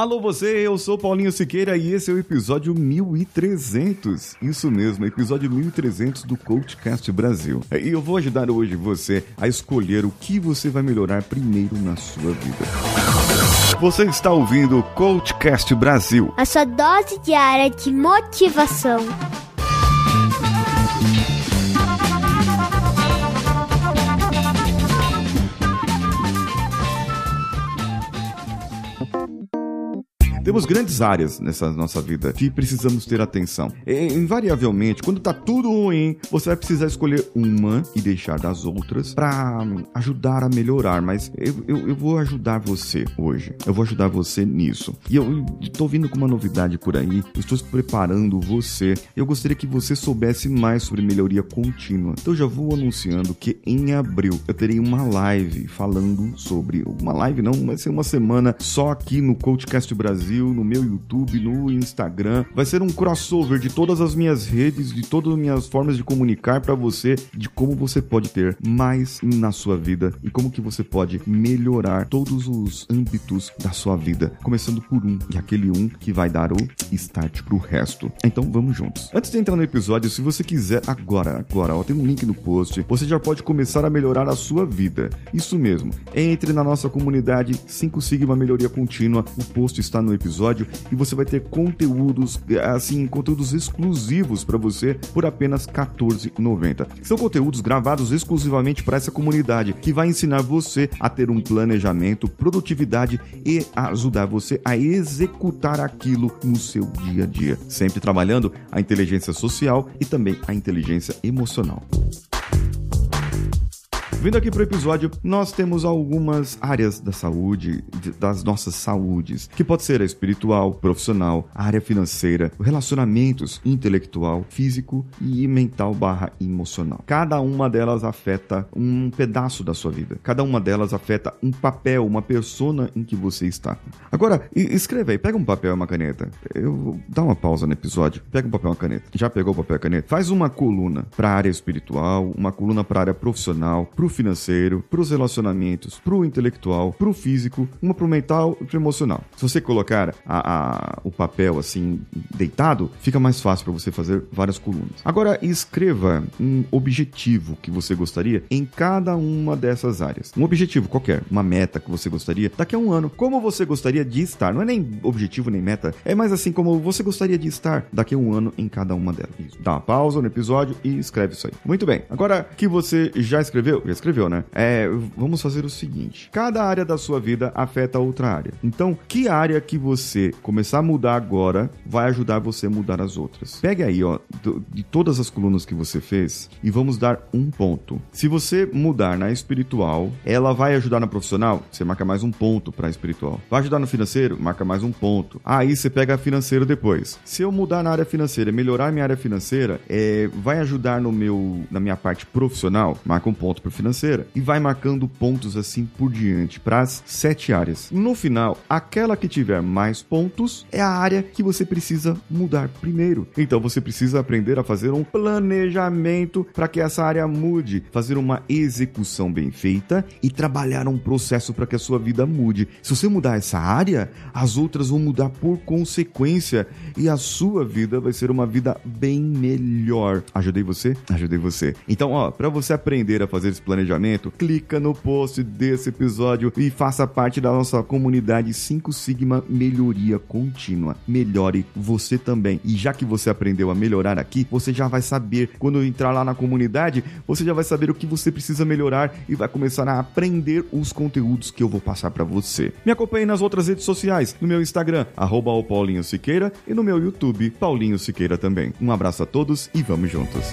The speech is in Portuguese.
Alô você, eu sou Paulinho Siqueira e esse é o episódio 1300. Isso mesmo, episódio 1300 do Coachcast Brasil. E eu vou ajudar hoje você a escolher o que você vai melhorar primeiro na sua vida. Você está ouvindo o Coachcast Brasil. A sua dose diária de motivação. Temos grandes áreas nessa nossa vida que precisamos ter atenção. E, invariavelmente, quando tá tudo ruim, você vai precisar escolher uma e deixar das outras para ajudar a melhorar. Mas eu, eu, eu, vou ajudar você hoje. Eu vou ajudar você nisso. E eu estou vindo com uma novidade por aí. Estou preparando você. Eu gostaria que você soubesse mais sobre melhoria contínua. Então já vou anunciando que em abril eu terei uma live falando sobre. Uma live não, vai ser uma semana só aqui no Coachcast Brasil No meu YouTube, no Instagram. Vai ser um crossover de todas as minhas redes, de todas as minhas formas de comunicar para você, de como você pode ter mais na sua vida e como que você pode melhorar todos os âmbitos da sua vida, começando por um, e aquele um que vai dar o start pro resto. Então vamos juntos. Antes de entrar no episódio, se você quiser agora, agora, ó, tem um link no post, você já pode começar a melhorar a sua vida. Isso mesmo. Entre na nossa comunidade 5 Sigma Melhoria Contínua. O post está no episódio e você vai ter conteúdos, assim, conteúdos exclusivos para você por apenas R$ 14,90. São conteúdos gravados exclusivamente para essa comunidade que vai ensinar você a ter um planejamento, produtividade e ajudar você a executar aquilo no seu dia a dia, sempre trabalhando a inteligência social e também a inteligência emocional. Vindo aqui pro episódio, nós temos algumas áreas da saúde, das nossas saúdes, que pode ser a espiritual, profissional, a área financeira, relacionamentos, intelectual, físico e mental barra emocional. Cada uma delas afeta um pedaço da sua vida. Cada uma delas afeta um papel, uma persona em que você está. Agora, escreva aí, pega um papel e uma caneta. Eu vou dar uma pausa no episódio. Pega um papel e uma caneta. Já pegou o papel e a caneta? Faz uma coluna para a área espiritual, uma coluna para a área profissional, pro financeiro, pros relacionamentos, pro intelectual, pro físico, uma pro mental e pro emocional. Se você colocar a, a, o papel assim deitado, fica mais fácil para você fazer várias colunas. Agora escreva um objetivo que você gostaria em cada uma dessas áreas. Um objetivo qualquer, uma meta que você gostaria daqui a um ano. Como você gostaria de estar? Não é nem objetivo nem meta, é mais assim como você gostaria de estar daqui a um ano em cada uma delas. Isso. Dá uma pausa no episódio e escreve isso aí. Muito bem. Agora que você já escreveu, já escreveu, né? É, vamos fazer o seguinte: cada área da sua vida afeta outra área. Então, que área que você começar a mudar agora vai ajudar você a mudar as outras? Pegue aí, ó, de todas as colunas que você fez e vamos dar um ponto. Se você mudar na espiritual, ela vai ajudar na profissional, você marca mais um ponto para espiritual. Vai ajudar no financeiro, marca mais um ponto. Aí você pega financeiro depois. Se eu mudar na área financeira, melhorar minha área financeira, é, vai ajudar no meu na minha parte profissional, marca um ponto para financeira e vai marcando pontos assim por diante para as sete áreas. No final, aquela que tiver mais pontos é a área que você precisa mudar primeiro. Então você precisa aprender a fazer um planejamento para que essa área mude, fazer uma execução bem feita e trabalhar um processo para que a sua vida mude. Se você mudar essa área, as outras vão mudar por consequência e a sua vida vai ser uma vida bem melhor. Ajudei você? Ajudei você. Então, ó, para você aprender a fazer esse planejamento, clica no post desse episódio e faça parte da nossa comunidade 5 Sigma Melhoria Contínua. Melhore você também. E já que você aprendeu a melhorar aqui, você já vai saber quando entrar lá na comunidade, você já vai saber o que você precisa melhorar e vai começar a aprender os conteúdos que eu vou passar para você. Me acompanhe nas outras redes sociais, no meu Instagram, arroba Paulinho Siqueira, e no meu YouTube, Paulinho Siqueira também. Um abraço a todos e vamos juntos.